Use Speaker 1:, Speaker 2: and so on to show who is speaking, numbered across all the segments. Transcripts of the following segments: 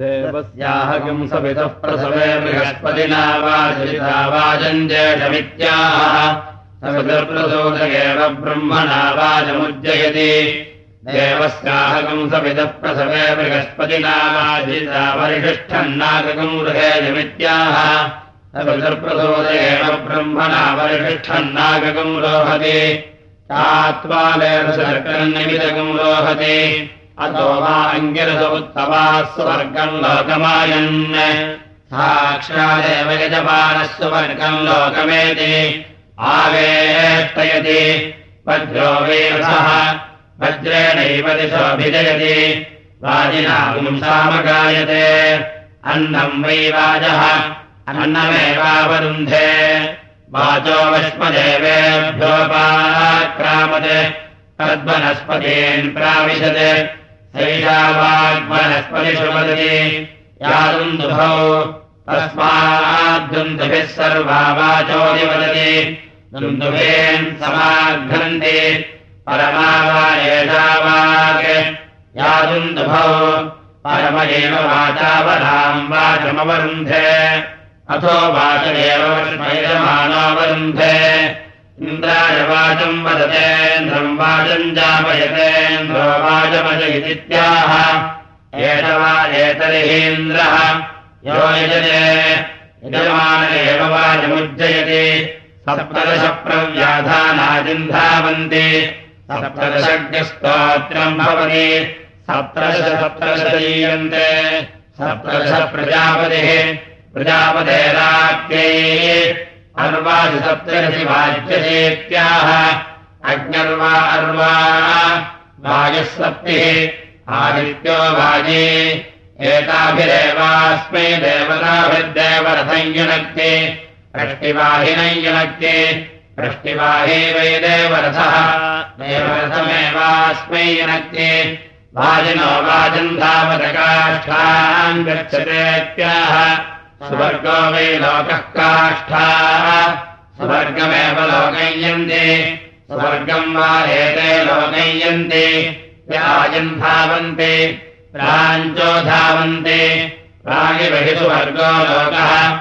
Speaker 1: देवस्याः किम् सवितः प्रसवे बृहस्पतिना वाजिता वाजञ्जेषमित्याह सवितर्प्रसोदयेव ब्रह्मणा वाजमुज्जयति। देवस्याः किम् सवितः प्रसवे बृहस्पतिना वाजिता वरिष्ठन्नागकम् गृहेजमित्याह सवितर्प्रसोदयेव ब्रह्मणा वरिष्ठन्नागकम् रोहति। चात्वालेन शर्करन्निमितकम् रोहति अतो वा अङ्गिरस उत्तमा स्वर्गम् लोकमायन्। साक्षादेव यजमानः स्वर्गम् लोकमेति। आवेष्टयति। वज्रो वीरसः। वज्रेणैव दिशोऽभिजयति। वाजिना अन्नम् वै वाजः। अन्नमेवावरुन्धे। वाचो वश्मदेवेभ्योपाक्रामत् तद्वनस्पतीन् प्राविशत् तस्माद्दुन्दुभिः सर्वा वाचोदि समाघ्नन्ति परमा वा एषा वाक् यादुन्दुभौ परम एव वाचावराम् वाचमवरुन्धे। अथो वाच एव वैरमाणोऽवरुन्धे इन्द्राय वाचम् वदतेन्द्रम् वाचम् जापयतेन्द्रो वाचमजयित्याह एष वा एतर्हीन्द्रः। यो यजते यजमान एव वाचमुज्जयति। सप्तदशप्रव्याधानाजिन्धावन्ति सप्तदशज्ञस्तोत्रम् भवति। सप्तदश सप्तदशीयन्ते सप्तदश प्रजापतिः अर्वादिसप्तरसि वाच्यसेत्याह अग्न्यर्वा अर्वा वायः सप्तिः आदित्यो वाजे। एताभिरेवास्मै देवताभिर्देवरथञ्जुनक्ति। प्रष्टिवाहिनञ्जुनक्ति। प्रष्टिवाही वै देवरथः। देवरथमेवास्मै युनक्ति वाजिनो वाजम् धावतकाष्ठाम् गच्छतेत्याह सुवर्गो वै लोकः काष्ठाः। सुवर्गमेव लोकयन्ति। सुवर्गम् वा एते लोकयन्ति। व्याजम् धावन्ति प्राञ्चो धावन्ति। प्रागिबहि सुवर्गो लोकः।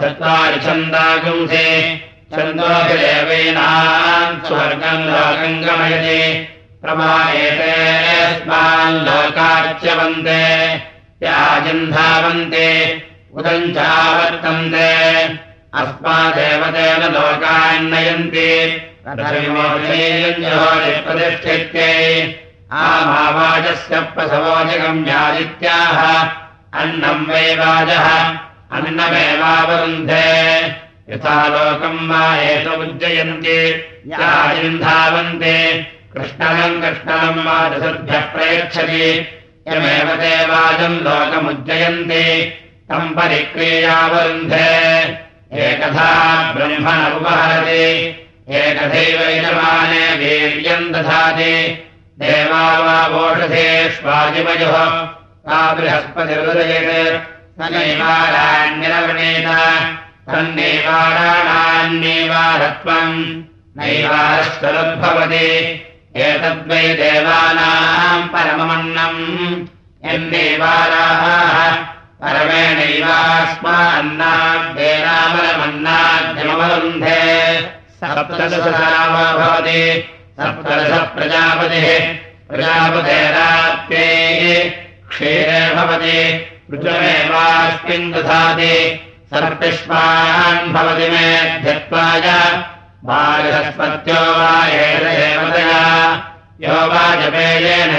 Speaker 1: चत्वारि छन्दागुंसि छन्दोभिदेवीनाम् स्वर्गम् लोकम् गमयति। प्रमायेते अस्मान् त्याजिन्धावन्ते। उदम् चावर्तन्ते। अस्मादेवतेन लोकान्नयन्ति। प्रतिष्ठित्यै आमावाजस्य प्रसवोजगम्यादित्याह अन्नम् वै वाजः अन्नमेवावरुन्धे। यथा लोकम् वा एष उज्जयन्ति। याजिन्धावन्ते कृष्णलम् कृष्णलम् वाजसद्भ्यः प्रयच्छति यमेव ते वाजम् लोकमुज्जयन्ति तम् परिक्रियावरुन्धे एकथा ब्रह्मण उपहरति एकथैव यजमाने वीर्यम् दधाति देवा वोषधेष्वाजिमयोः सा बृहस्पतिरुदयेत् स नैवाराण्यरवणेन तन्नैवाराणान्यैवारत्वम् नैवारश्चरुद्भवति एतद्वै देवानाम् परममन्नम् परमेणैवास्मान्नाद्येनामलमन्नाद्यमवरुन्धे सप्तदशरामो भवति सप्तदश प्रजापतिः प्रजापतेराप्यै क्षीरे भवति ऋचमेवास्मिन् दधाति सर्पिष्मान् भवति मेध्यत्वाय बालहस्पत्यो वा एषदेवतया यो वा जपेयेन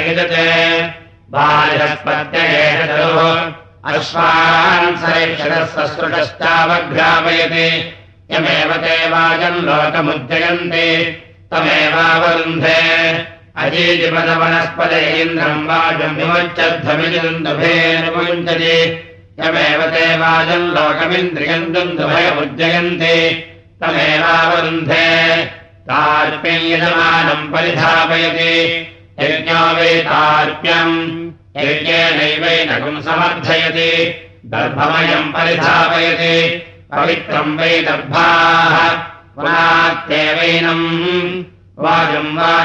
Speaker 1: एष दरुः अश्वान् सरेक्षरसृष्टावघ्रापयति यमेव ते वाजम् लोकमुज्जयन्ति। तमेवावरुन्धे। अजीजिपदवनस्पदे इन्द्रम् वाजम् विमुञ्चध्वमिजुन्दुभेनुमुञ्चति यमेव ते वाजम् लोकमिन्द्रियम् दुन्दुभयमुज्जयन्ति तमेवावरुन्धे। तार्प्यम् यजमानम् परिधापयति। यज्ञो वै तार्प्यम् यज्ञेनैवैनकम् समर्थयति। दर्भमयम् परिधापयति। पवित्रम् वै दर्भाः। पुनात्येवैनम्। वाजम् वा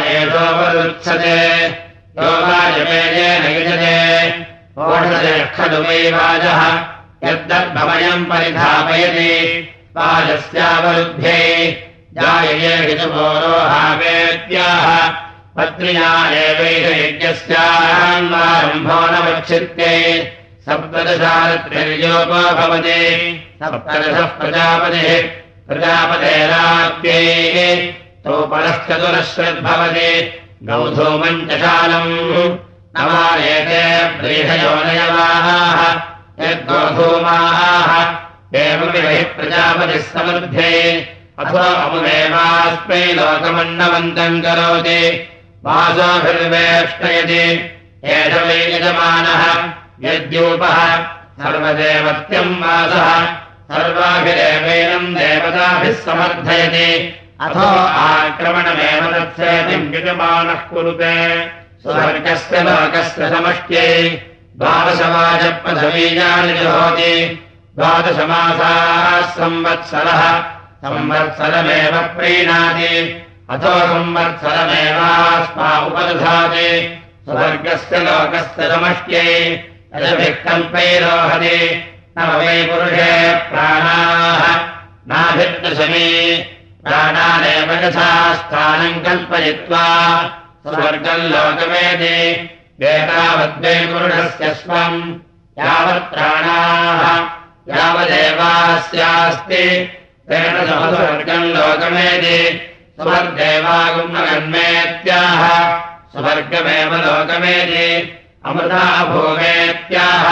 Speaker 1: ओषधयः खलु वै वाजः। यद्दर्भमयम् परिधापयति वाजस्यावरुध्ये जायये हितपोरोहावेत्याह पत्न्या एवैष यज्ञस्यारम्भो न वक्षित्ये सप्तदशारत्रिर्योपो भवति सप्तदशः प्रजापतिः प्रजापतेराप्ये। तौ परश्चतुरश्रद्भवति गौधूमम् च शालम्। नवारेते व्रीहयोनयवाः यद्गोधूमाः हि प्रजापतिः समृद्धे अथो अमुदेवास्मै लोकमन्नवन्तम् करोति। वासोभिर्वेष्टयति। एष वै यजमानः यद्यूपः सर्वदेवत्यम् वासः। सर्वाभिरेवैनम् देवताभिः समर्थयति। अथो आक्रमणमेव तत्सेतिम् यजमानः कुरुते स्वर्गस्य लोकस्य समष्ट्यै। द्वादशवाजपृथवीयानि जुहोति द्वादशमासाः संवत्सरः संवत्सरमेव प्रीणाति। अथो संवत्सरमेवास्मा उपदधाति। स्वर्गस्य लोकस्य समष्ट्यै रजभिः कल्पैरोहति न वै पुरुषे प्राणाः। नाभिर्दशमी। प्राणानेव यथा स्थानम् कल्पयित्वा स्वर्गम् लोकमेति। एतावद्वै पुरुषस्य स्वम् यावत् प्राणाः यावदेवास्यास्ति। तेन सह स्वर्गम् लोकमेति। स्वर्देवागुम्नगन्मेत्याह स्वर्गमेव लोकमेति। अमृता भूमेत्याह।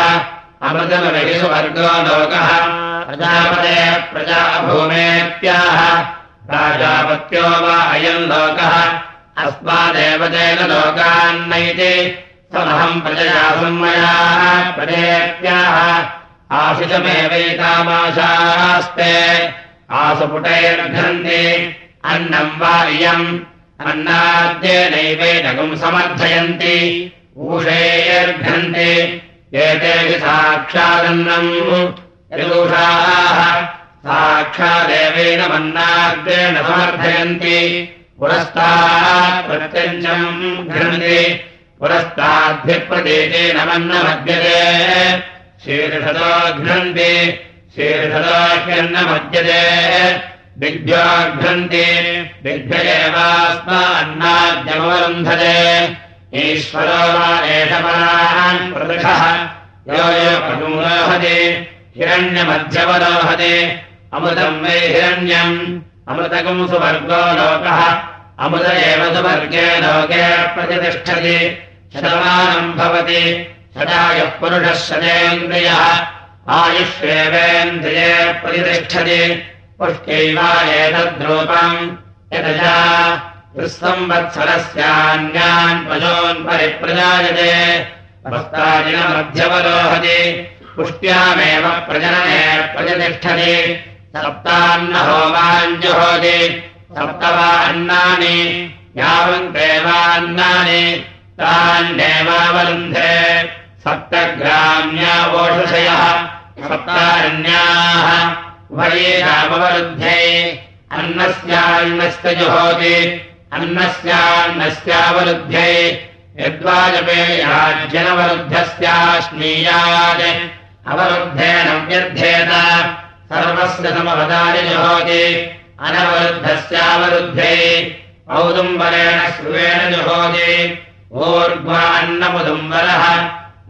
Speaker 1: अमृतमविहि स्वर्गो लोकः। प्रजापते प्रजा भूमेत्याह प्राजापत्यो वा अयम् लोकः। अस्मादेव तेन लोकान्नैति। समहम् प्रजया संमयाः प्रजेत्याह आशिषमेवैतामाशास्ते। आसुपुटैर्घन्ति अन्नम् वा इयम्। अन्नाद्येनैवैनगुम् समर्थयन्ति। ऊषैर्घन्ति एतेषु साक्षादन्नम्। साक्षादेवेन मन्नाद्येन समर्थयन्ति। पुरस्तात् प्रत्यञ्चम् घ्नन्ति पुरस्ताद्भिप्रदेशेन मन्नमद्यते शीर्षतो घ्नन्ति शीर्षतोह्यन्नमद्यते दिग्भ्योघ्नन्ति दिग्भ्य एवास्मान्नाद्यमवरुन्धते ईश्वरो वा एष परान् प्रदृशः यो यो प्रमुरोहति हिरण्यमध्यवरोहति अमृतम् वै हिरण्यम्। अमृतकम् सुवर्गो लोकः। अमृत एव सुवर्गे लोके प्रतिष्ठति। शतमानम् भवति शतायः पुरुषः शतेन्द्रियः आयुष्येवेन्द्रिये प्रतिष्ठति। पुष्ट्यैवा एतद्रूपम् यतजा त्रिसंवत्सरस्यान्यान् पशून् परिप्रजायते। वस्तादिनमध्यवरोहति पुष्ट्यामेव प्रजनने प्रतिष्ठति। सप्तान्न होमाञ्जुहोति। सप्त वा अन्नानि यावन्तेवान्नानि तान्नेवावरुन्धे सप्तग्राम्यावोषधयः सप्तारण्याः उभयेनामवरुध्ये अन्नस्यान्नस्य जुहोति अन्नस्यान्नस्यावरुध्ये यद्वाजपेयाज्जनवरुद्धस्याश्नीयात् अवरुद्धेन व्यर्थेत सर्वस्य समवदानि जुहोति अनवरुद्धस्यावरुद्धे। औदुम्बरेण श्रुवेण जुहोति ऊर्ध्वा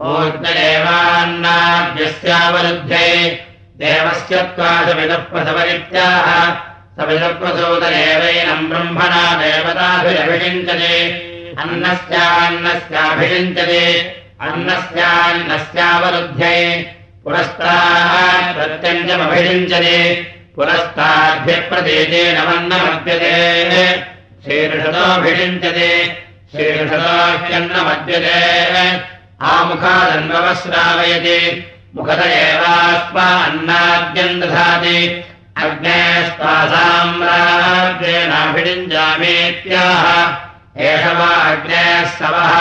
Speaker 1: अन्नमुदुम्बरः ऊर्ध एवान्नाद्यस्यावरुद्धे देवस्य त्वादविदः प्रसवरित्याह सविदप्रसूतदेवैनम् ब्रह्मणा देवताभिरभिषिञ्चते अन्नस्यान्नस्याभिषिञ्चते अन्नस्यान्नस्यावरुध्ये पुरस्तात् प्रत्यञ्जमभिषिञ्चते पुरस्ताद्भ्यप्रदेशेन वन्नमद्यते शीर्षतोऽभिषिञ्चते शीर्षतोह्यन्नमद्यते आमुखादन्ववस्रावयति मुखत एवास्मा अन्नाद्यम् दधाति। अग्नेस्त्वासाम्राज्येनाभिषिञ्जामेत्याह एष वा अग्नेः सवः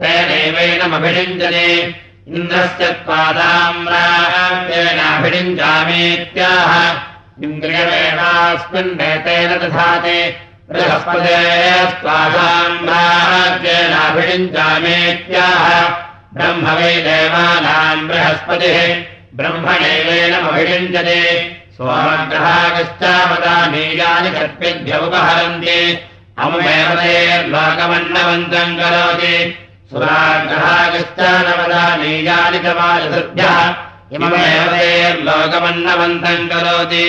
Speaker 1: तेनैवैनमभिषिञ्चते इन्द्रस्य त्वादाम्राज्येनाभिषिञ्जामेत्याह इन्द्रियमेवास्मिन्नेतेन दधाति। बृहस्पते स्वासाम् राज्येनाभिषिञ्चामेत्याह ब्रह्म वै देवानाम् बृहस्पतिः। ब्रह्मणैवेनमभिषिञ्चते सोमग्रहागश्चावदानीयानि शक्तिभ्य उपहरन्ति अमुमेव ते लोकमन्नवन्तम् करोति। सुराग्रहागश्च नवदानीयानि च वाजसृभ्यः इममेव ते लोकमन्नवन्तम् करोति।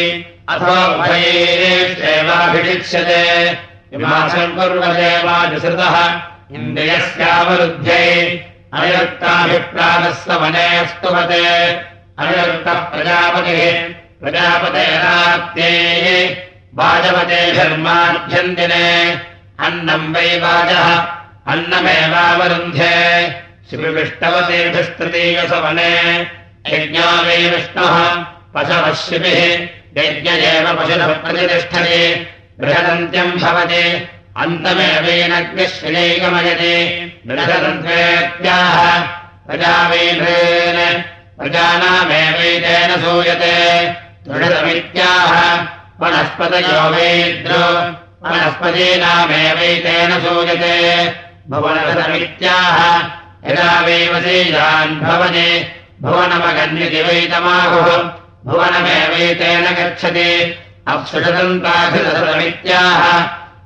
Speaker 1: अथो भयैरेष्वेवाभिषिक्ष्यते इमासम् कुर्वते वाजसृतः इन्द्रियस्यावरुद्ध्यै अनिरुक्ताभिप्रातः सवने स्तुवते अनिरुक्तः प्रजापतिः प्रजापतेरात्यै वाजवते धर्माभ्यन्दिने अन्नम् वै वाजः अन्नमेवावरुन्ध्ये शिविविष्टवतीभिस्तृतीयसवने। यज्ञो वै विष्णुः पशवः शिविः। यज्ञ एव पशुनः प्रतिष्ठते। बृहदन्त्यम् भवति अन्तमेवैनग्निः श्रियैकमयति बृहदन्त्वेत्याह प्रजावैभ्रेन प्रजानामेवैतेन सूयते। दृढमित्याह वनस्पतयो वैद्रो वनस्पतीनामेवैतेन सूयते। भुवनमित्याह यदा वैवशीयान् भवति भुवनमगन्यति वैतमाहुः भुवनमेवैतेन गच्छति। अप्सुषदन्ताघृतमित्याह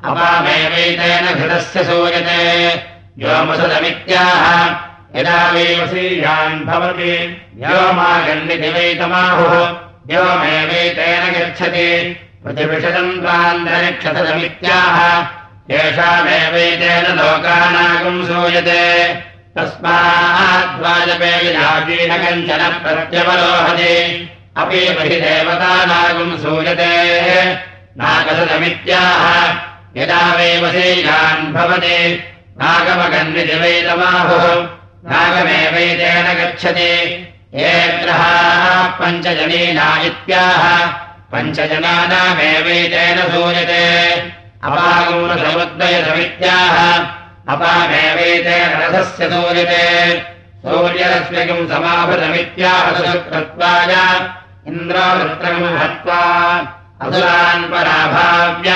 Speaker 1: अपामेवैतेन घृतस्य सूयते। व्योमसदमित्याह यदा वैवशीयान् भवति व्योमागन्यति वैतमाहुः व्योमेवैतेन गच्छति। प्रतिविषदन्तान्तरिक्षतमित्याह येषामेवैतेन लोकानागम् सूयते। तस्माद्वाजपेयीन कञ्चन प्रत्यवरोहति अपि बहि देवतानागम् सूयते। नागसदमित्याह यदा वैवशीयान् भवति। नागमगन्विति वैतमाहुः नागमेवैतेन गच्छति। ग्रहाः पञ्चजनीना इत्याह। पञ्चजनानामेवैतेन सूयते। अपागौरसमुद्दयसमित्याह अपामेवैतेन रथस्य सूयते। सूर्यरश्मिकम् समाभृतमित्याह कृत्वाय इन्द्रवृत्रम् हत्वा असुरान् पराभाव्य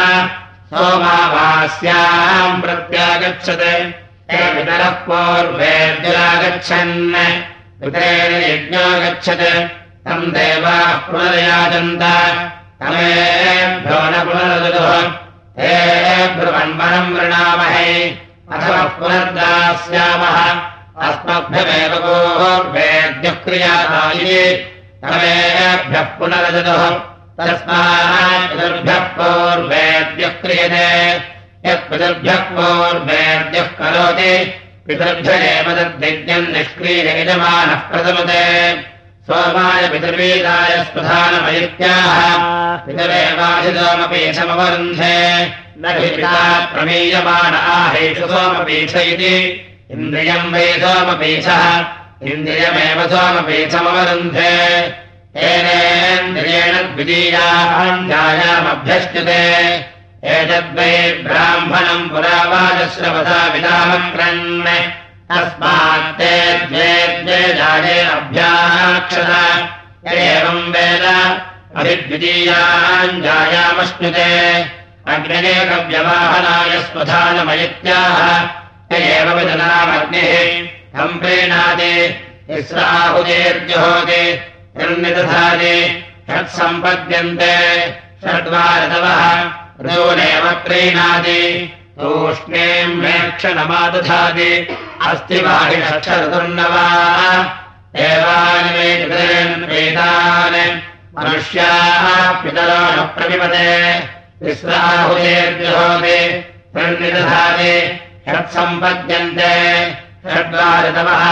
Speaker 1: सोमावास्याम् प्रत्यागच्छत्। हे पितरः पूर्वेद्युरागच्छन् पितरेण यज्ञो गच्छत् तम् देवाः पुनर्याचन्त तमेभ्यो न ब्रुवन्वनम् वृणामहे। अथवा पुनर्दास्यामः। अस्मभ्यमेव पूर्वेद्युः क्रियादायि तमेभ्यः पुनरदुः पितृभ्यः पूर्वेद्युः क्रियते। यत् पितृभ्यः पूर्वेद्युः करोति। पितृभ्य एव तद्यज्ञम् निष्क्रिययजमानः प्रथमते। सोमाय पितृवीराय स्पधानमयित्याह। पितरेवाधितोमपि समवरुन्धे न आहेषु सोमपीठ इति। इन्द्रियम् वै सोमपीठः। इन्द्रियमेव सोमपीठमवरुन्धे येनेन्द्रियेण द्वितीयाञ्जायामभ्यश्च्यते एतद्वै ब्राह्मणम् पुरावाजश्रवसा विदामक्रन् तस्मात्ते द्वे द्वे जाये अभ्याक्षत एवम् वेद अभिद्वितीयाञ्जायामश्नुते अग्निरेकव्यवाहनाय स्वधानमयित्याह। एव विदनामग्निः। तम् प्रीणाति निर्निदधाति षट्सम्पद्यन्ते ऋजोनेव प्रीणाति तूष्णीम् वेक्षणमादधाति अस्ति पितरेन् वेदान्। मनुष्याः पितरो न प्रविपते तिस्राहुतेर्जुहोति निर्निदधाति। षट्सम्पद्यन्ते षड्वारतवः।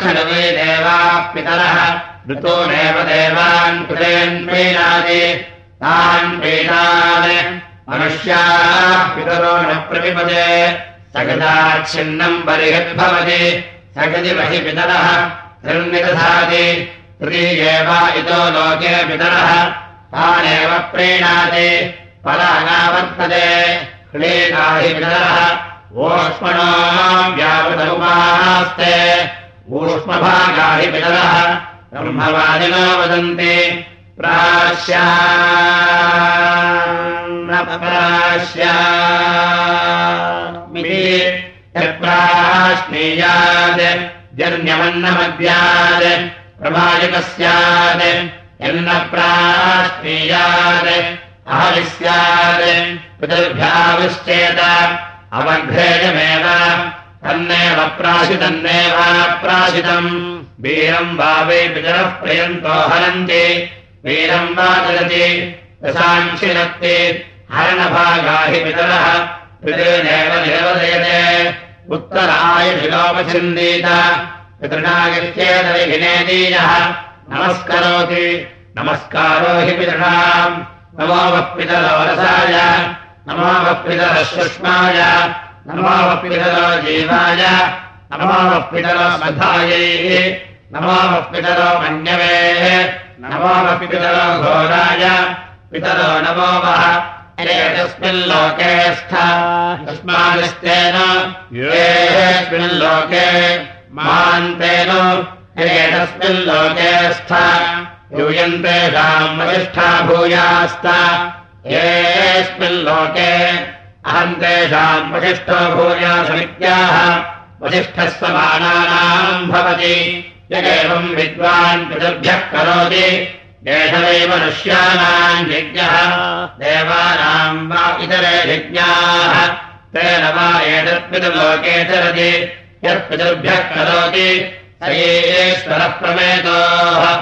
Speaker 1: खलु वै देवाः पितरः ऋतोनेव देवान् कृतेन् प्रीणाति तान् पीठान् मनुष्याः न प्रविपदे सगदाच्छिन्नम् बर्हिर्भवति सगति बहि पितरः। निर्निदधाति। तृतीयेव इतो लोके पितरः। तानेव प्रीणाति परागावर्तते। क्लेकाहि पितरः। ओष्मणो व्यावृतमुपास्ते ऊष्मभागाहि पितरः ब्रह्मवादिनो वदन्ति प्राश्या प्राश्नीयात् जन्यमन्नमद्यात् प्रमायुकस्यात् यन्न प्राश्नीयात् आहविस्यात् पितृभ्याविश्चेत अवघ्रेयमेव तन्नेव प्राशितन्नेवाप्राशितम् वीरम् वा वै पितरः प्रयन्तो हरन्ति। वीरम् वा ददति रसांशिरक्ति हरणभागा हि पितरः पितृनेव निरवदयते। उत्तरायशिलोपछिन्दीत पितृणागित्येतविनेदीयः नमस्करोति नमस्कारो हि पितृणाम्। नमो वः पितरो रसाय नमो वः पितरः सुष्माय नमो पितरो जीवाय नमो वः पितरो मधायै नमो वः पितरो मन्यवे नमो वः पितरो घोराय पितरो नमो वः एतस्मिन् लोके स्था तस्मादिस्तेन येऽस्मिन् लोके महान्तेन एतस्मिन् लोके स्था यूयन्तेषाम् वसिष्ठा भूयास्ता येऽस्मिन् लोके अहम् तेषाम् वसिष्ठो भूयासमित्याह वसिष्ठः समानानाम् भवति। यदेवम् विद्वान् पितृभ्यः करोति। एष वै मनुष्याणाम् यज्ञः। देवानाम् वा इतरे यज्ञाः। तेन वा एतत्पितृलोके चरति। यत्पितृभ्यः करोति। स एश्वरः प्रमेतोः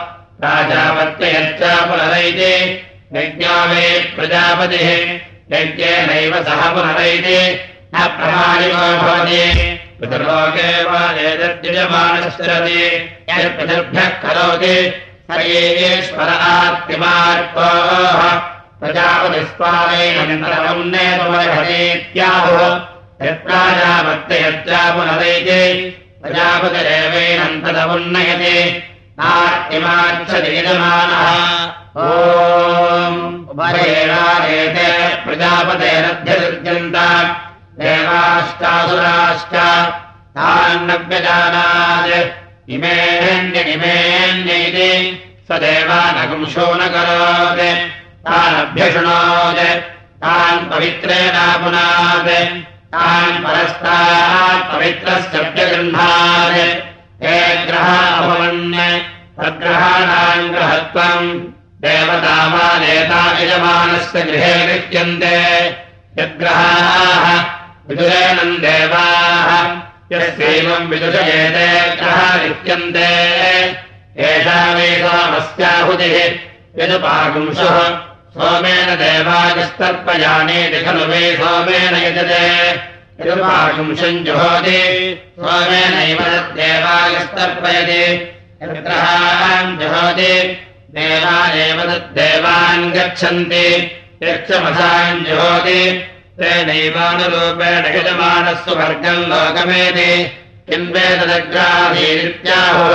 Speaker 1: राजापत्ययच्च पुनरैति यज्ञो वे प्रजापतिः। यज्ञेनैव सह पुनरैति। न प्रमाणिको भवति पितृलोके वा एतद्युजमानश्चरति यत्पितृभ्यः करोति नेतुमर्हतीत्याहुः यत्प्राजापत्ययच्च पुनरैति प्रजापतिरेवैनन्तरमुन्नयति। नाट्यमाच्छदीयमानः ओेते प्रजापतेरध्यसृज्यन्त देवाश्चासुराश्च तान्नव्यजानात् इमेऽन्यनिमेऽन्यैति स देवानगुंशो न करोत्। तानभ्यशृणोत्। तान् पवित्रेणापुनात् तान् परस्तात् व्यगृह्णात् हे ग्रहा अभवन्। तद्ग्रहाणाम् ग्रहत्वम्। देवतामानेता यजमानस्य गृहे गृह्यन्ते यद्ग्रहाः विदुरेणम् देवाः यस्यैवम् विदुषयेते ग्रहा गृह्यन्ते एषा वै सोमस्याहुतिः सोमेन देवागस्तर्पयानेति खलु वै सोमेन यजते। यजुपागुंशम् जुहोति। सोमेनैव तद्देवागस्तर्पयति यद्ग्रहान् जुहोति। देवानेव तद्देवान् गच्छन्ति। यक्षमसान् जुहोति। तेनैवानुरूपेण यजमानः सुवर्गम् लोकमेति किम् वेदग्रासीत्याहुः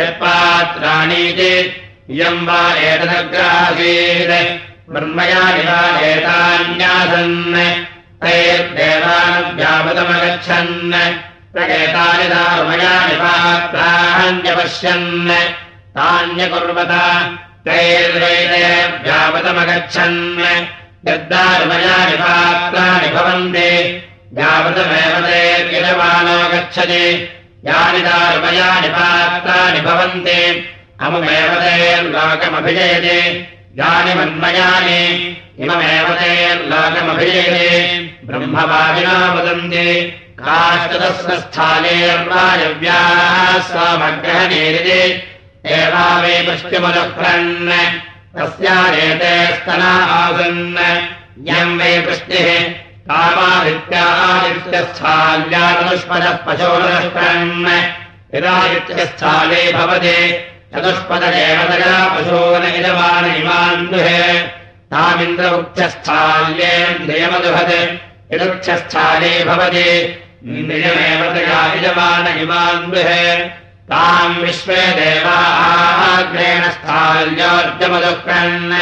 Speaker 1: यत्पात्राणीति इयम् वा एतदग्रासीत् ब्रह्मयानि वा एतान्यासन् तैर्देवानव्यापदमगच्छन् प्रकेतानि दारुमयानि पात्राण्यपश्यन् तान्यकुर्वत तैर्वैदेव्यापदमगच्छन् यद्दारुमयानि पात्राणि भवन्ति गच्छति यानि दारुमयानि पात्राणि भवन्ति अमुमेव तैर्लोकमभिजयति यानि मन्मयानि इममेव तैर्लोकमभिजयति ब्रह्मवादिना वदन्ति काष्ठदस्वस्थानेर्वायव्याः स्वामग्रहणेरिति एवा वे पृष्टिमुदक्रन् तस्यारेते स्तना आसन् यम् वै पृष्टिः कामादित्यादित्यस्थाल्याचतुष्पदः पशोदक्रन् यदादित्यस्थाले भवति चतुष्पददेवतया पशून इदमान इमान् दुहे तामिन्द्रमुख्यस्थाल्येन्द्रियमदुहत् यदुक्षस्थाले भवति इन्द्रियमेव तया इजमान इमान् दुहे ताम् विश्वे देवाग्रेण स्थाल्योर्जमदुक्रन्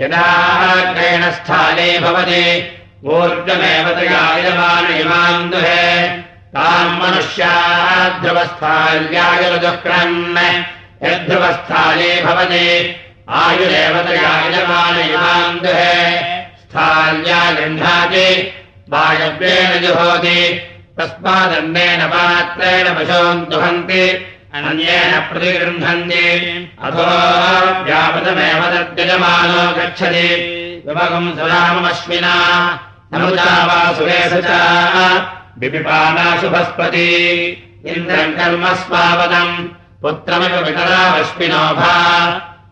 Speaker 1: यदाग्रेण स्थाले भवति ऊर्जमेव तया इजमान इमान् दुहे। ताम् मनुष्याः ध्रुवस्थाल्यायुर्दुक्रन् यद्ध्रुवस्थाले भवति आयुरेव तया इजमान इमान् दुहे। स्थाल्या गृह्णाति वायव्येन जुहोति तस्मादन्नेन पात्रेण पशून् दुहन्ति अन्येन प्रतिगृह्णन्ति। अथो व्यापृतमेव तद्यजमानो गच्छति। विभगम् सुराममश्विना। नमुचा वा सुरेश च विपिपानाशुभस्पति इन्द्रम् कर्म स्वावदम्। पुत्रमिव वितरामश्विनोभा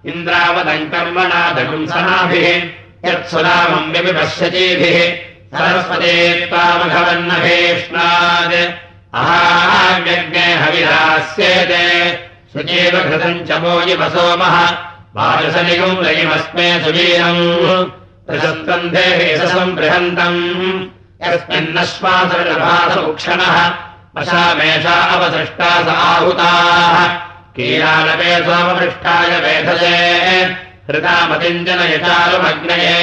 Speaker 1: इन्द्रावदम् कर्मणा दगुंसनाभिः यत्सुरामम् व्यपिपश्यतीभिः सरस्वते त्वामघवन्नभेष्णात् अहाव्यज्ञे हविरास्येते सुचेव घृतम् च मोयिव सोमः वारसनिगम् रयिमस्मे सुवीरम् यशसम् बृहन्तम् यस्मिन्नश्वासरभासमुक्षणः वशामेषा अवसृष्टा स आहुताः। कीलालपे सोमपृष्ठाय वेधये हृदामतिम् जनयचारुमग्नये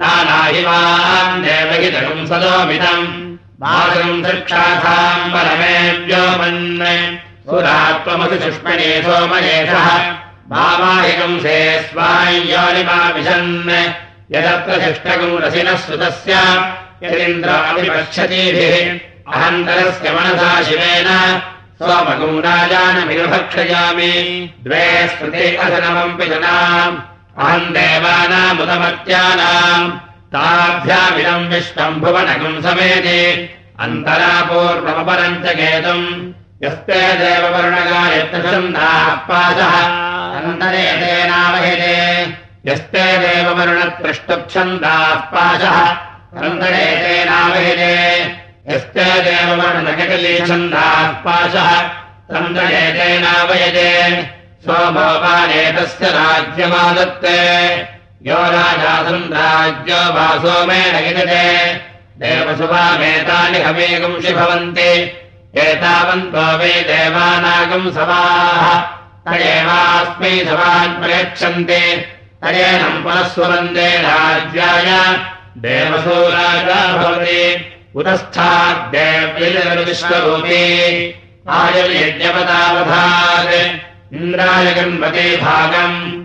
Speaker 1: नानाहिमान् देवहितकम् सदोमितम् दृक्षाथाम् परमेव्योमन् पुरात्वमसि सुष्मणे सोमयेषः। मामाहिकम् से स्वायोनिमाविशन् यदत्र शिष्टकम् रसिनः सुतस्य। यदिन्द्राभिपक्षतीभिः अहन्तरस्य मनसा शिवेन। सोमकम् राजानमिभक्षयामि द्वे स्मृते असनमम् पिजनाम् अहम् देवानामुदमत्यानाम् ताभ्यामिदम् विश्वम् भुवनकम् समेति। अन्तरापूर्वमपरम् च केतुम्। यस्ते देववर्णगायत्रछन्दाः पाशः अन्तरे तेनावहिते यस्ते देववर्णत्रष्टुच्छन्दाः पाशः अन्तरे तेनावहिते यस्ते देववर्णकलीछन्दाः पाशः तन्दरे तेनावयते सोमोपानेतस्य राज्यमादत्ते यो राजासम् राज्यो वा सोमेण यजते। देवसुभामेतानि हवेगुंसि भवन्ति एतावन्तो वै देवानागम् सभाः। तदेवास्मै सभान् प्रयच्छन्ति तदेनम् पुनः स्ववन्दे राज्याय। देवसो राजा भवति। उतस्थाद्देव्यविश्वरूपी आयुर्यज्ञपदावधात्। इन्द्राय गण्पते भागम्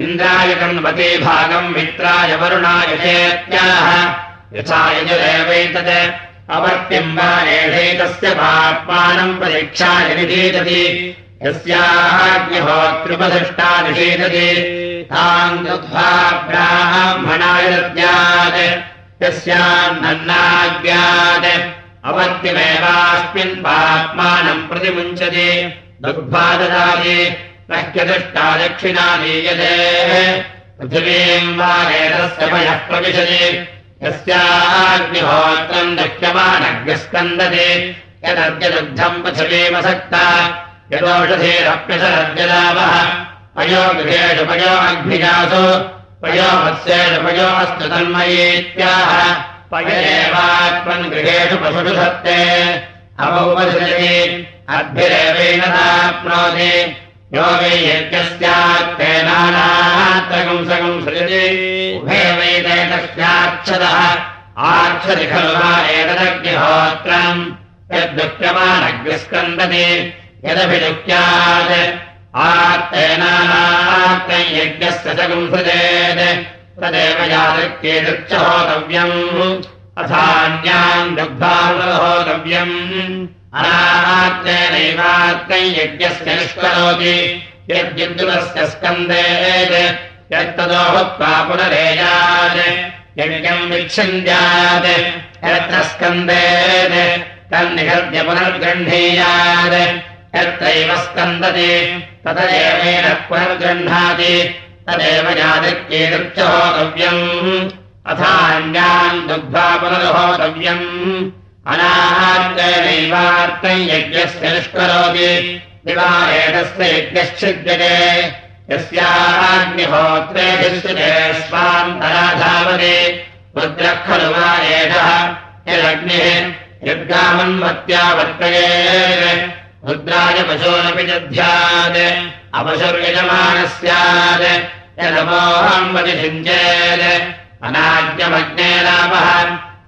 Speaker 1: इन्द्राय गण्पते भागम् मित्राय वरुणाय चेत्याह यथा यजुरेवैतत् अवर्त्यम् वा एषैतस्य पाप्मानम् परीक्षाय निषेदति यस्याग्निहोत्रुपदृष्टा निषेदति ताम् दुग्ध्वा ब्राह्मणाय दद्यात् यस्यान्नन्नाज्ञात् अवर्त्यमेवास्मिन् पाप्मानम् प्रतिमुञ्चति। ददाति नह्यदृष्टा दक्षिणा दीयते पृथिवीम् वा एतस्य पयः प्रविशति यस्याग्निहोत्रम् दह्यमानग्निस्कन्दते यदद्यदुग्धम् पृथिवीमसक्ता यदोषधेरप्यसरद्यदावः पयो गृहेषु पयो अग्निजासु पयो मत्स्येषु पयो अस्तु तन्मयेत्याह। पय एवात्मन् गृहेषु पशुषु सत्ते अद्भिरेवेन प्राप्नोति यो वै यज्ञस्यात्तेनानात्रकम् सकम् सृजति। उभे वै तस्याक्षदः आक्षति खलु वा एतदग्निहोत्रम्। यद्दुःख्यमानग्निस्कन्दति यदभिदुःख्यात् यज्ञस्य सकम् सृजेत्। तदेव दृक्ष होतव्यम् अथान्याम् दुग्धाहोतव्यम् अनात्तेनैवात्रै यज्ञस्य निष्करोति। यद्युद्युतस्य स्कन्देत् यत्तदो भूत्वा पुनरेयात्। यज्ञम् विच्छन्द्यात्। यत्र स्कन्देत् तन्निहत्य पुनर्गृह्णीयात्। यत्रैव स्कन्दति। तदेवेन पुनर्गृह्णाति। तदेव यादृक्येदृक्ष अथान्यान् दुग्धा पुनर्होतव्यम्। अनाहार्तेनैवार्तम् यज्ञस्य निष्करोति। दिवारेणस्य यज्ञश्चिद्यते। यस्याग्निहोत्रे दृश्यते स्वान्तरा धावति रुद्रः खलु वा एषः? यदग्निः यद्गामन्वत्या वर्तये। रुद्राय पशोनपि दध्यात्। अपशुर्यजमानः स्यात् यदमोहम्बतिषिञ्चेत् अनाद्यमग्ने लाभः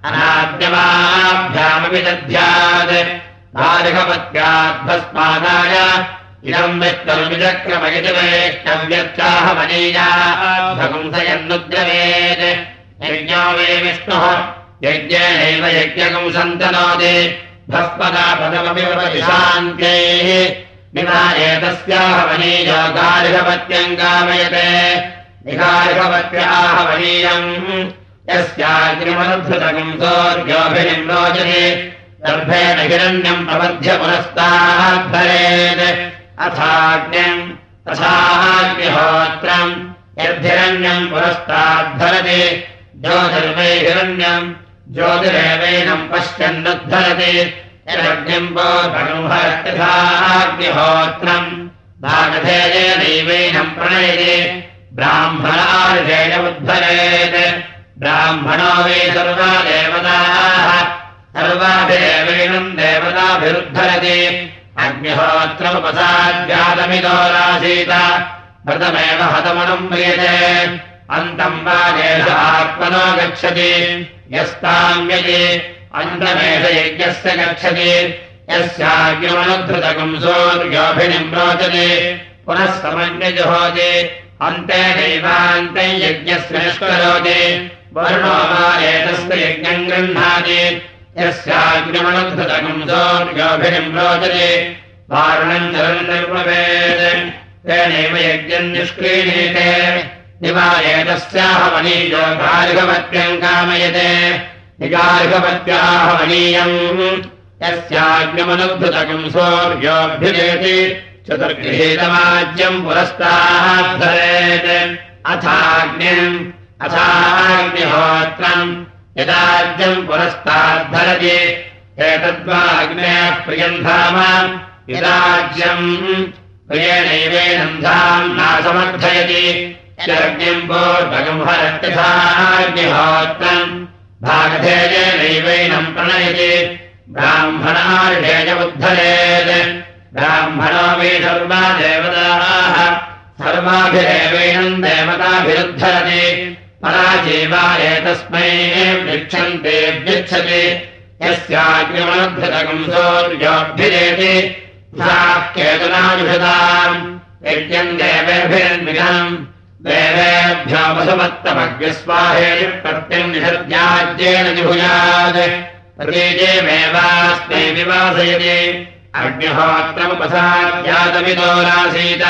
Speaker 1: अनाद्यमाभ्यामपि दध्यात् बालिकपत्याद्भस्मादाय इदम् वित्तमिचक्रमयति वैष्णव्यत्याहमनीयाभगुंसयन्नुद्रवेत् यज्ञो वे विष्णुः। यज्ञेनैव यज्ञकम् सन्तनोति भस्पदापदमपि शान्त्यैः निवारेतस्याहवनीयो गार्हपत्यम् कामयते निगार्हपत्याहवनीयम् यस्याग्निमनुद्धृतकम् सोऽर्घ्योभिनिम् रोचते गर्भेण हिरण्यम् प्रबध्य पुरस्ताद्धरेत् अथाग्निम् तथाग्निहोत्रम्। यद्धिरण्यम् पुरस्ताद्धरति ज्योतिर्वै हिरण्यम्। ज्योतिरेवैनम् पश्यन्नुद्धरति। यदग्निम् प्रणयति। ब्राह्मणार्धेय उद्धरेत् ब्राह्मणो वै सर्वा देवताः। सर्वाभिरेवैनम् देवताभिरुद्धरति। व्रतमेव हतमनम् म्रियते। अन्तम् वा एष आत्मनो गच्छति। यस्ताम्यति। अन्तमेष यज्ञस्य गच्छति। यस्याग्निमनुद्धृतकम् सोऽर्घ्योभिनिम् रोचते पुनः समन्यजुहोति नैवान्ते यज्ञस्य निष्करोति वर्णो वा एतस्य यज्ञम् गृह्णाति। यस्याग्निमनुद्धृतकम् सोऽर्घ्योभिनिम् रोचते। निर्मवेत् तेनैव यज्ञम् निष्क्रीणीते। निवारेतस्याहमनीयो गार्हवत्यम् कामयते। निगार्हवत्याहमनीयम् यस्याग्निमनुद्धृतकम् सोऽर्घ्योऽभ्युजेति पुरस्ताद्धरेत् अथाग्निम् अथाग्निहोत्रम्। यदाज्यम् पुरस्ताद्धरति। एतद्वाग्नेः प्रियम् धाम। यदाज्यम् प्रियेणैवेनम् धाम् नासमर्थयति। यज्ञम् पूर्वगम् हरत्यथाग्निहोत्रम्। भागधेयेनैवैनम् प्रणयति। ब्राह्मणार्हेयमुद्धरेत् ब्राह्मणो वै सर्वा देवताः। सर्वाभिरेवैनम् देवताभिरुद्धरति। पराजीवा एतस्मै वृक्षन्तेऽभ्यच्छति यस्याग्निमनुद्धृतकम् सोऽर्योऽभ्युजेति केतुनायुषताम् यज्ञम् देवेभिरन्विधम् देवेभ्यो वसुमत्तमग्निस्वाहेति प्रत्यम् निषद्याज्येन जुहुयात् प्रतीजेमेवास्मै विवासयति। अग्निहोत्रमुपसाद्यातमितो रासीत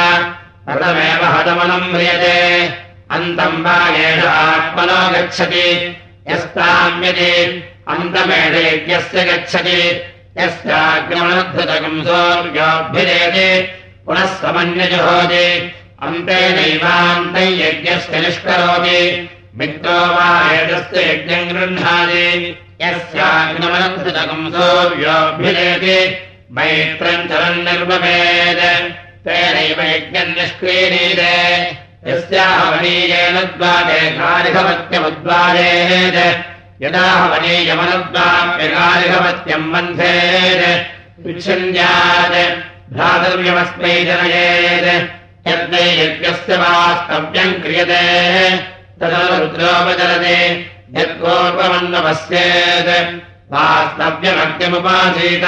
Speaker 1: रतमेव हतमनम् म्रियते। अन्तम् वा एष आत्मनो गच्छति। यस्ताम्यति। अन्तमेष यज्ञस्य गच्छति। यस्याग्निमनुद्धृतकम् सोऽर्घ्योऽभ्युदेति पुनः समन्यजुहोति। अन्ते नैवान्तम् यज्ञस्य निष्करोति। मित्रो वा एतस्य यज्ञम् गृह्णाति। यस्याग्निमनुद्धृतकम् सोऽर्घ्योऽभ्युदेति मैत्रम् चलन् निर्मवेद तेनैव यज्ञम् निष्क्रीणीते यस्याह वनीयेन द्वारे कारिकवत्यमुद्वारेत् यदाह वनीयमनुद्वाप्यकारिकवत्यम् बन्धेत् विच्छिन्द्यात् भ्रातव्यमस्मै जनयेत् यद्वै यज्ञस्य वास्तव्यम् क्रियते। तदा रुद्रोपचरते। वास्तव्यमग्निमुपासीत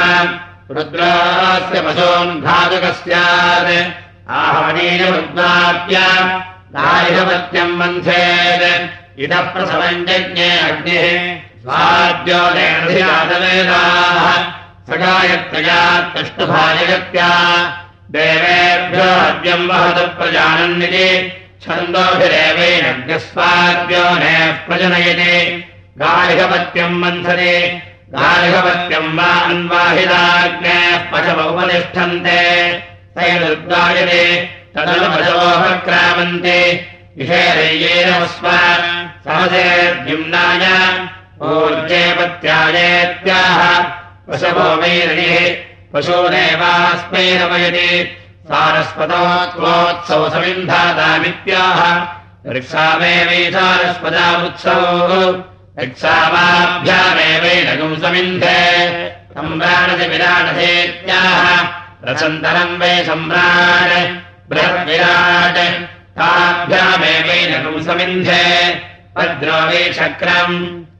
Speaker 1: रुद्रास्य पशोन्घातुकः स्यात् आहवनीयमुद्वाप्य दारिहपत्यम् बन्धेत् इतः प्रसवम् यज्ञे अग्निः। स्वाद्योदेधाः सगायत्रया तष्टुभाजगत्या देवेभ्यो हव्यम् वहतु प्रजानन्निति। छन्दोभिरेवैनग्निस्वाद्यो ने प्रजनयति। गार्हपत्यम् बन्धते गार्हपत्यम् वा अन्वाहिदाग्नेः पशवोपतिष्ठन्ते तैर्गायते तदनुपशवोपक्रामन्ते विषेरय्येन स्व समसेद्युम्नाय ऊर्जे पत्यायेत्याह। पशवो वैरणिः पशूनेवास्मै रमयति। सारस्वतो त्वोत्सव समिन्धातामित्याह वृक्षामेवै समिन्धे सम्राणति विराटधेत्याह रसन्तरम् वै सम्राट् बृहद्विराट् ताभ्यामेवैनगुम् समिन्धे वज्रो वै चक्रम्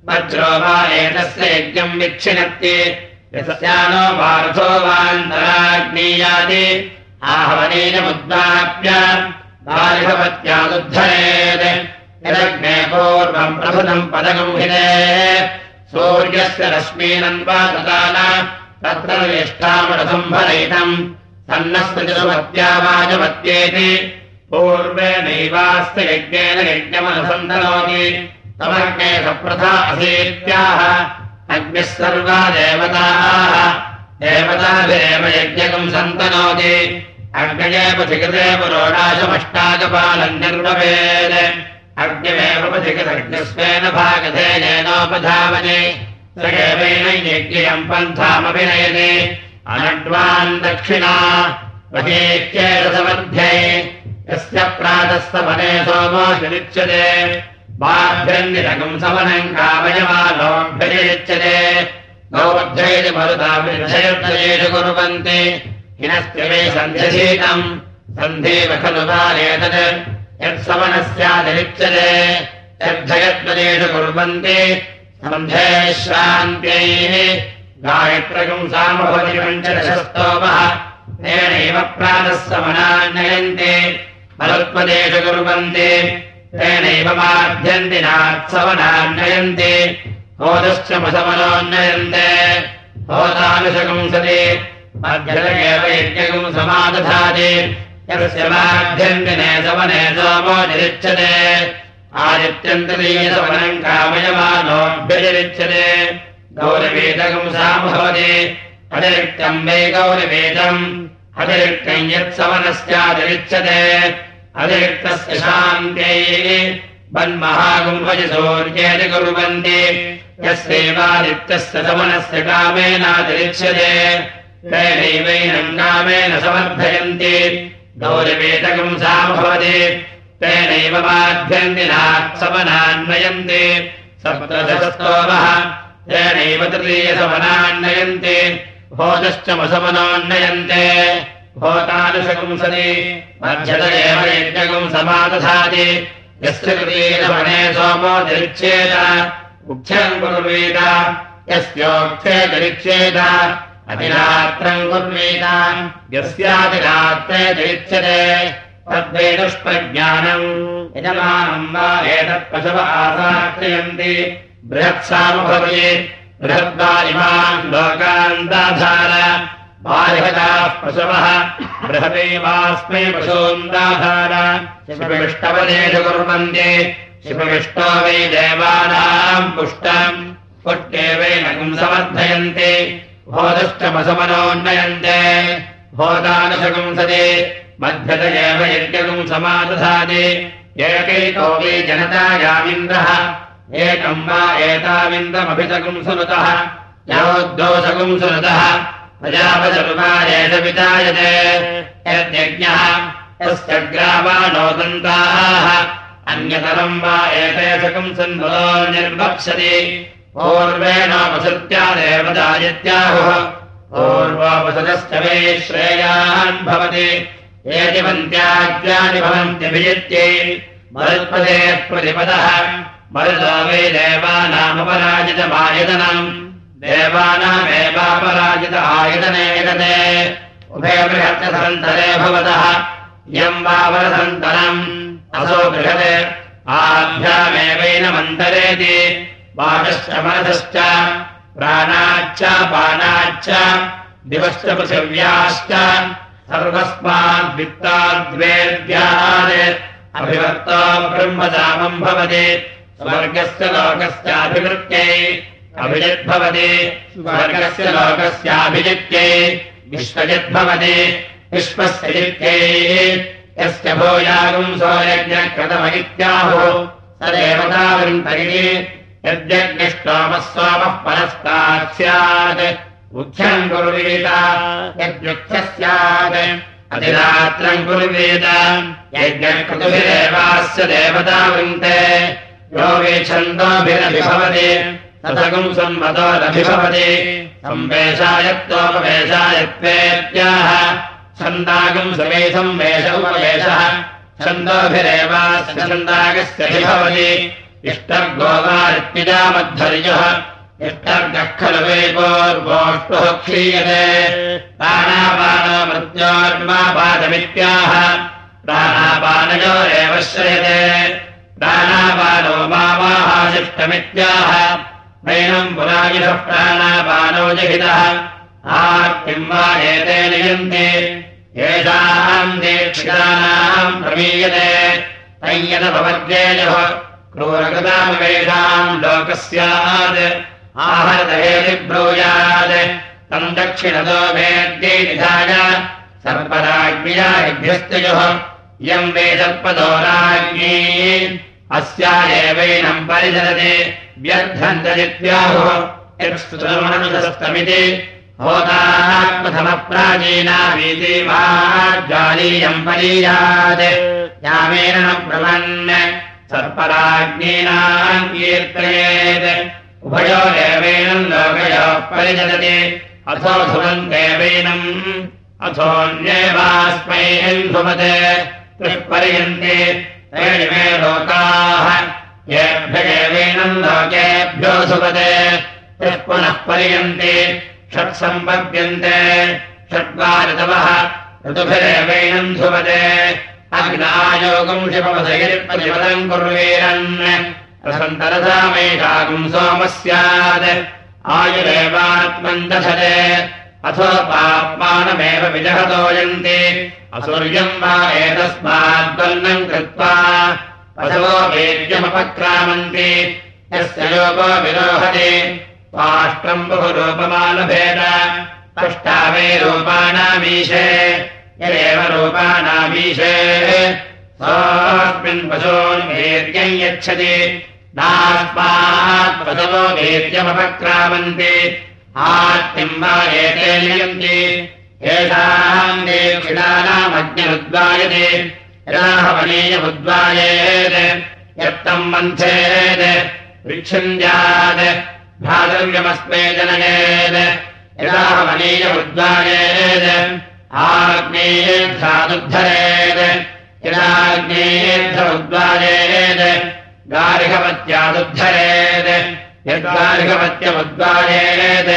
Speaker 1: वज्रो वा एतस्य यज्ञम् विच्छिनत्ति यस्यानो वार्थो वान्तराग्नीयादि आहवनीयमुद्वाप्य बालिभवत्यादुद्धरेत् यदग्ने पूर्वम् प्रभुतम् पदगम्भिने सूर्यस्य रश्मीनम् वा ददान तत्र ज्येष्ठामरसम्भरयितम् सन्नस्तृजसुमत्या वाजमत्येति। पूर्वे नैवास्य यज्ञेन यज्ञमनुसन्दनोति तमग्ने सप्रथा असीत्याह अग्निः सर्वा देवताः। देवताभिरेव यज्ञकम् सन्तनोति। अग्नये पथिकृते पुरोडाशमष्टाकपालम् निर्ववेद अग्निमेव पथिकृतज्ञस्वेन भागधेनेनोपधावने। स एवेन यज्ञयम् पन्थामभिनयते अनड्वान् दक्षिणा वहेत्येरसमध्ये यस्य प्रातस्तवने सोमो विलिच्यते बाभ्यन्निरगम् समनम् कामयमानोऽभ्ययुच्यते गौबद्धैति मरुताभिर्षयर्धयेषु कुर्वन्ति। हिनस्ति वै सन्ध्यशीतम्। सन्धेव खलु बालेतत् यत्सवनस्यादिरिच्यते यद्धयद्वदेषु कुर्वन्ति। सन्धे श्रान्त्यैः। गायत्रकम् सामभवति तेनैव प्रातः समनान्नयन्ति मरुत्वदेषु कुर्वन्ति। तेनैव माध्यन्ति नात्सवनान्नयन्ति होदश्च मसमनोन्नयन्ते। होदानुशकम् सति मध्यमेव यज्ञकम् समादधाति यस्य माध्यन्तिने सवने सोमो निरिच्यते आदित्यन्तरीयसवनम् कामयमानोऽभ्यतिरिच्यते। गौरवेदकम् सामभवति अतिरिक्तम् वै गौरवेदम्। अतिरिक्तम् यत्सवनस्यातिरिच्यते अतिरिक्तस्य शान्त्यै वन्महागुम्भज सौर्येति कुर्वन्ति। यस्यैवादित्यस्य समनस्य कामेनातिरिच्यते। तेनैवैनम् कामेन समर्थयन्ति तेनैव माध्यन्ति नात्समनान्वयन्ति सप्तदशस्तोमः। तेनैव तृतीयसमनान्नयन्ति भोजश्च मसमनोन्नयन्ते। भोतानुशकुंसति मध्यत एव यज्ञकम् समादधाति। यस्य तृतीयसमने सोमो दरिच्येत उक्थ्यम् कुर्वीत यस्योक्थे दरिच्येत अतिरात्रम् दरिच्यते तद्वेदुष्प्रज्ञानम् यजमानम् वा एतत्पशव आसाक्रियन्ति। बृहत्सामभवति बृहद्वारिमान् लोकान् दाधार बालिहताः पशवः बृहदैवास्मै पशून् दाधार शिवविष्टवदेषु कुर्वन्ति शिवविष्टो वै देवानाम् पुष्टम्। पुष्टेवैनकम् समर्थयन्ति भोदष्टमसमनोन्नयन्ते भोदानुशकुंसति मध्यत एव यज्ञकम् समादधाति एकैको वै जनतायामिन्द्रः एकम् वा एताविन्दमभितकुम् सुनुतः। योद्दोषकुम् सुनुतः। प्रजापचरुमारेष विचायते। यद्यज्ञः यस्य ग्रामाणोदन्ताः अन्यतरम् वा एतेषकम् सन्मुलो निर्वक्ष्यति पूर्वेणोपसृत्या देवदायत्याहुः पूर्वोपसृतश्च वै श्रेयान् भवति। एतिवन्त्याज्ञानि भवन्त्यभिजित्यै मरुत्पदे प्रतिपदः। मरुतो वै देवानामुपराजितमायतनम् देवानामेवापराजित आयतने गते उभे बृहत्सन्तरे भवतः। इयम् वावरसन्तरम् असो बृहत्। आभ्यामेवैनमन्तरेति वाचश्च मनसश्च प्राणाच्च पानाच्च दिवश्च पृथिव्याश्च सर्वस्माद्वित्ताद्वेद्यात् अभिवर्तो ब्रह्मदामम् भवति स्वर्गस्य लोकस्याभिवृत्त्यै अभिजिद्भवति स्वर्गस्य लोकस्याभिजित्यै विश्वजिद्भवति विश्वस्य जित्यै यस्य भूयागुंसो यज्ञकृतम इत्याहुः स देवतावृन्तरिः यद्यज्ञष्टोमः सोमः परस्तात् स्यात् उच्छम् कुर्वीत यद्युक्थः स्यात् अतिरात्रम् कुर्वीत यज्ञकृतुभिरेवास्य देवतावृन्ते यो वेच्छन्दोभिरभिभवति तथगुम् सम्मतोरभिभवति संवेशायत्तोपवेशायत्वेत्याह छन्दागम् समे संवेश उपवेशः। छन्दोभिरेवास्य छन्दागस्य भवति इष्टर्गोवारित्पिजामद्धर्यः इष्टर्गः खलु वेपोर्वोष्टुः क्षीयते। प्राणापानो मृत्योर्मापादमित्याह प्राणापानयोरेव श्रयते। प्राणापानो मावाहाशिष्टमित्याह नैनम् पुरायुधः प्राणापानो जहितः। आर्तिम् वा एते नियन्ते। येषाम् दीक्षितानाम् प्रमीयते। तय्यदभवद्येजः क्रूरकृतामवेषाम् लोकस्यात् आहरदहेति ब्रूयात् तम् दक्षिणतो वेद्ये निधाय। सर्पराज्ञयाभ्यस्तयोः इयम् वे सर्पदो राज्ञी। अस्या एवैनम् परिचरति व्यर्थन्तजित्याहुः। यत्स्तुतमनुसस्तमिति होतात्मथमप्राचीनावीति वा ज्वालीयम् परीयात्। यामेन ब्रवन् सर्पराज्ञीनाम् कीर्तयेत् उभयोरेवैनम् लोकयोः परिचरति अथो देवैनम्। अथोऽन्येवास्मै ध्रुवते। त्रिपर्यन्ते मे लोकाः। येभ्येवैनम् लोकेभ्यो सुपते यः पुनः पर्यन्ते। षट्सम्पद्यन्ते षड्वारितवः ऋतुभिरेवैनम् ध्रुवते अग्नायोगम् शिवपदगिरिपतिपदम् कुर्वीरन्। रसन्तरसामेषागम् सोमः स्यात् आयुरेवात्मम् दशते अथो पाप्मानमेव विजहतोयन्ति असुर्यम् वा एतस्माद्वर्णम् कृत्वा पशवो वेद्यमपक्रामन्ति यस्य योगो विरोहति। पाष्ट्रम् बहुरूपमालभेद। अष्टावे रूपाणामीशे यदेव रूपाणामीशे स्वास्मिन् पशोन् वीर्यम् यच्छति। वीर्यमपक्रामन्ति। आत्तिम् वा एते नियन्ति। येषाम् दीक्षिणानामज्ञमुद्वायते यदाहवनीयमुद्वायेत्। यत्तम् मन्थेत्। विच्छिन्द्यात् भ्रातव्यमस्मे जनयेत्। यदाहवनीयमुद्वायेत् आग्नेयेद्धादुद्धरेत् यदाग्नेयेद्धमुद्वायेत् गार्हवत्यादुद्धरेत् यद्गार्हवत्यमुद्वायेत्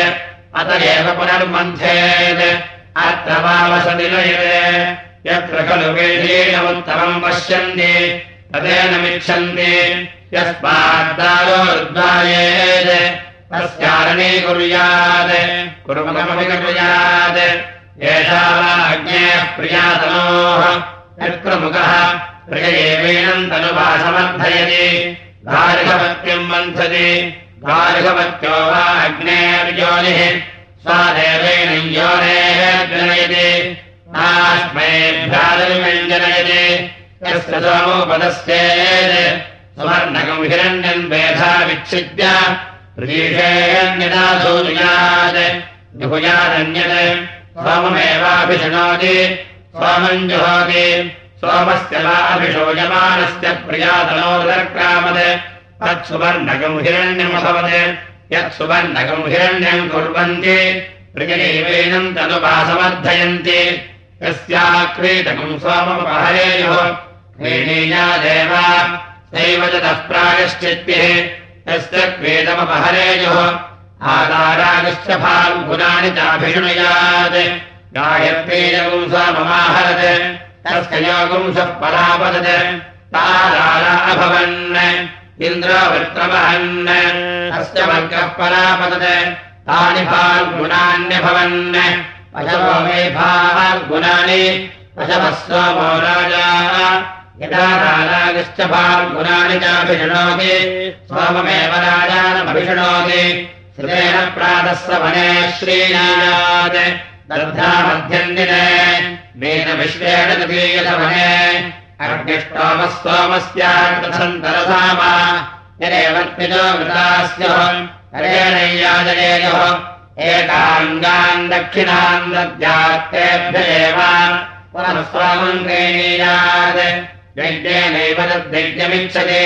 Speaker 1: अत एव पुनर्मन्थेत् अत्र वावसनिलयते यत्र खलु वेदीनमुत्तमम् पश्यन्ति तदेनमिच्छन्ति यस्माद्दारोद्वायेत् तस्यारणे कुर्यात् कुर्मकमपि कुर्यात् एषा वा अज्ञेः प्रियातनोः यत्र मुखः प्रिय एवेणम् तनुवा समर्थयति गार्हवत्यम् मन्थति। गार्हवत्यो वा अग्नेर्योनिः सा देवेन योनेः नास्मै भ्रातृव्यञ्जनयति। यस्य सोमोपदस्येत् सुवर्णकम् हिरण्यम् वेधा विच्छिद्य। जुहुयादन्यत् सोममेवाभिशृणोति सोमम् जुहोति सोमस्य वा अभिषोजमानस्य तत्सुवर्णकम् हिरण्यमभवत् यत्सुवर्णकम् हिरण्यम् कुर्वन्ति। प्रियैवेनम् तनुपासमर्थयन्ति यस्याक्रीतकम् सोमपहरेयुः क्रीणीयादेव सैव ततः प्रायश्चित्तिः। यस्य क्रीडमपहरेयुः आदारागश्च फाल्गुणानि चाभिषुणयात्। गायत्रीजगुम् सोममाहरत् तस्य योगुंसः परापदत्। ताराला अभवन्। इन्द्रवृत्रवहन् तस्य वर्गः परापदत्। तानि फाल्गुणान्यभवन् पशवो मे फाल्गुणानि पशवः सोमो राजा। यदा राजागश्च फाल्गुणानि चाभिषणोति सोममेव राजानमभिषणोति श्रुतेन प्रातः सवने श्रीनायात् दग्धा मध्यन्दिने वेन विश्वेण तृतीयसवने अग्निष्टोमः सोमस्यान्तरसाम यदेवर्तितो मृतास्योः हरेणैयाजनेयोः। एकाङ्गान् दक्षिणान् दद्यात्तेभ्य एव। पुनः स्वामम् क्रीणीयात् यज्ञेनैव तद्यज्ञमिच्छति।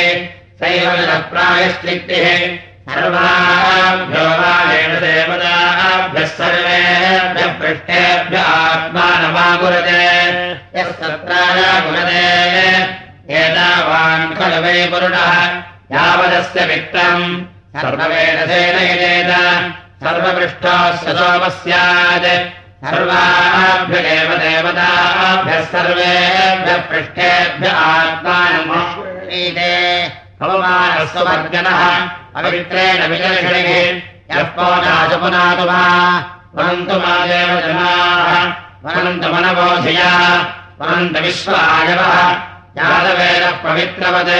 Speaker 1: सैव प्रायश्चित्तिः सर्वाभ्यो वालेण देवताभ्यः सर्वेभ्यः पृष्ठेभ्य यस्तत्राय कुरते एतावान् खलु वै पुरुणः यावदस्य वित्तम् यजेत सर्वपृष्ठस्य सोमः स्यात् सर्वाभ्यगेव देवताभ्यः सर्वेभ्यः पृष्ठेभ्य आत्मानमीते भवमानस्वर्गनः पवित्रेण विजर्षणिः यः पोनाच पुनातु वा वनन्तु मा देवजनाः वनन्तु मनबोधया वनन्त विश्वायवः यादवेन पवित्रवत्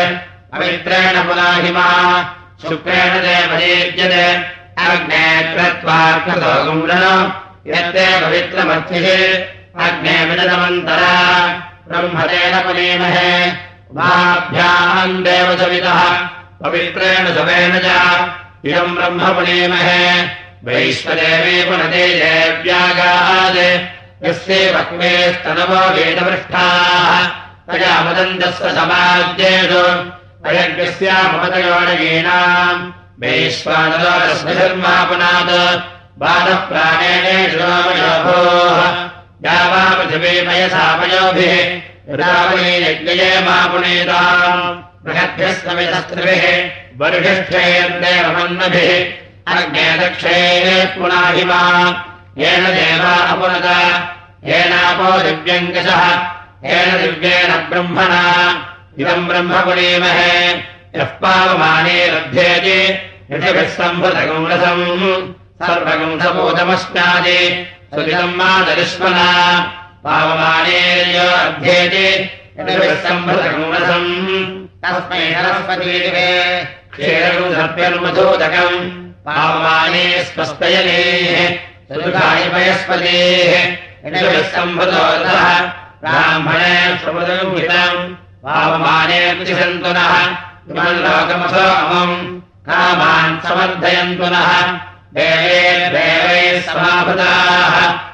Speaker 1: पवित्रेण पुनाहि मा शुक्रेण यत्ते पवित्रमर्थिः अग्ने ब्रह्मतेन पुनीमहे उभाभ्याम् देवसवितः पवित्रेण सवेन च इदम् ब्रह्म पुनीमहे वैश्वदेवी पुनते देव्यागात् यस्ये वक्मेस्तनवो वेदपृष्ठाः। तया वदन्तस्य समाद्येषु अयज्ञस्यामपतयोणगीणाम् वैश्वानरोरस्मधर्मा पुनात् बालः प्राणेनेषोमयोभोः या वा पृथिवीमयसामयोभिः यज्ञये मा समितस्त्रिभिः वरुषिष्ठेर्देवमन्नभिः अग्ने दक्षे पुनाहि मा येन देवा अपुनत येनापो दिव्यङ्कशः येन दिव्येन ब्रह्मणा। इदम् ब्रह्म पुनीमहे यः पावमाने लभ्येति यथिभिः सम्भृतगुंरसम् सर्वगुंसबोधमस्नादि सुदितम् मादरिष्मना पावमानेर्यो अध्येति यथिभिः सम्भृतगुंरसम् तस्मै सरस्वतीदिवे क्षीरगुंसर्प्यन्मधूदकम् पावमाने स्वस्तयनेः सुदुखायपयस्पतेः यथिभिः सम्भृतोऽर्थः ब्राह्मणे स्वमुदगुहितम् पावमाने सन्तु नः लोकमसो अमम्। कामान् समर्थयन्तु नः। देवे देवैः समाभृताः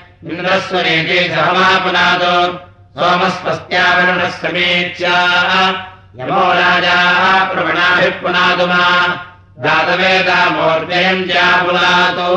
Speaker 1: इन्द्रस्वनेति सहमापुनादो सोमस्वस्त्यावरुणः समीच्या यमो राजाः प्रवणाभिः पुनातु मा जातवेदामोर्जयम् ज्यापुनातो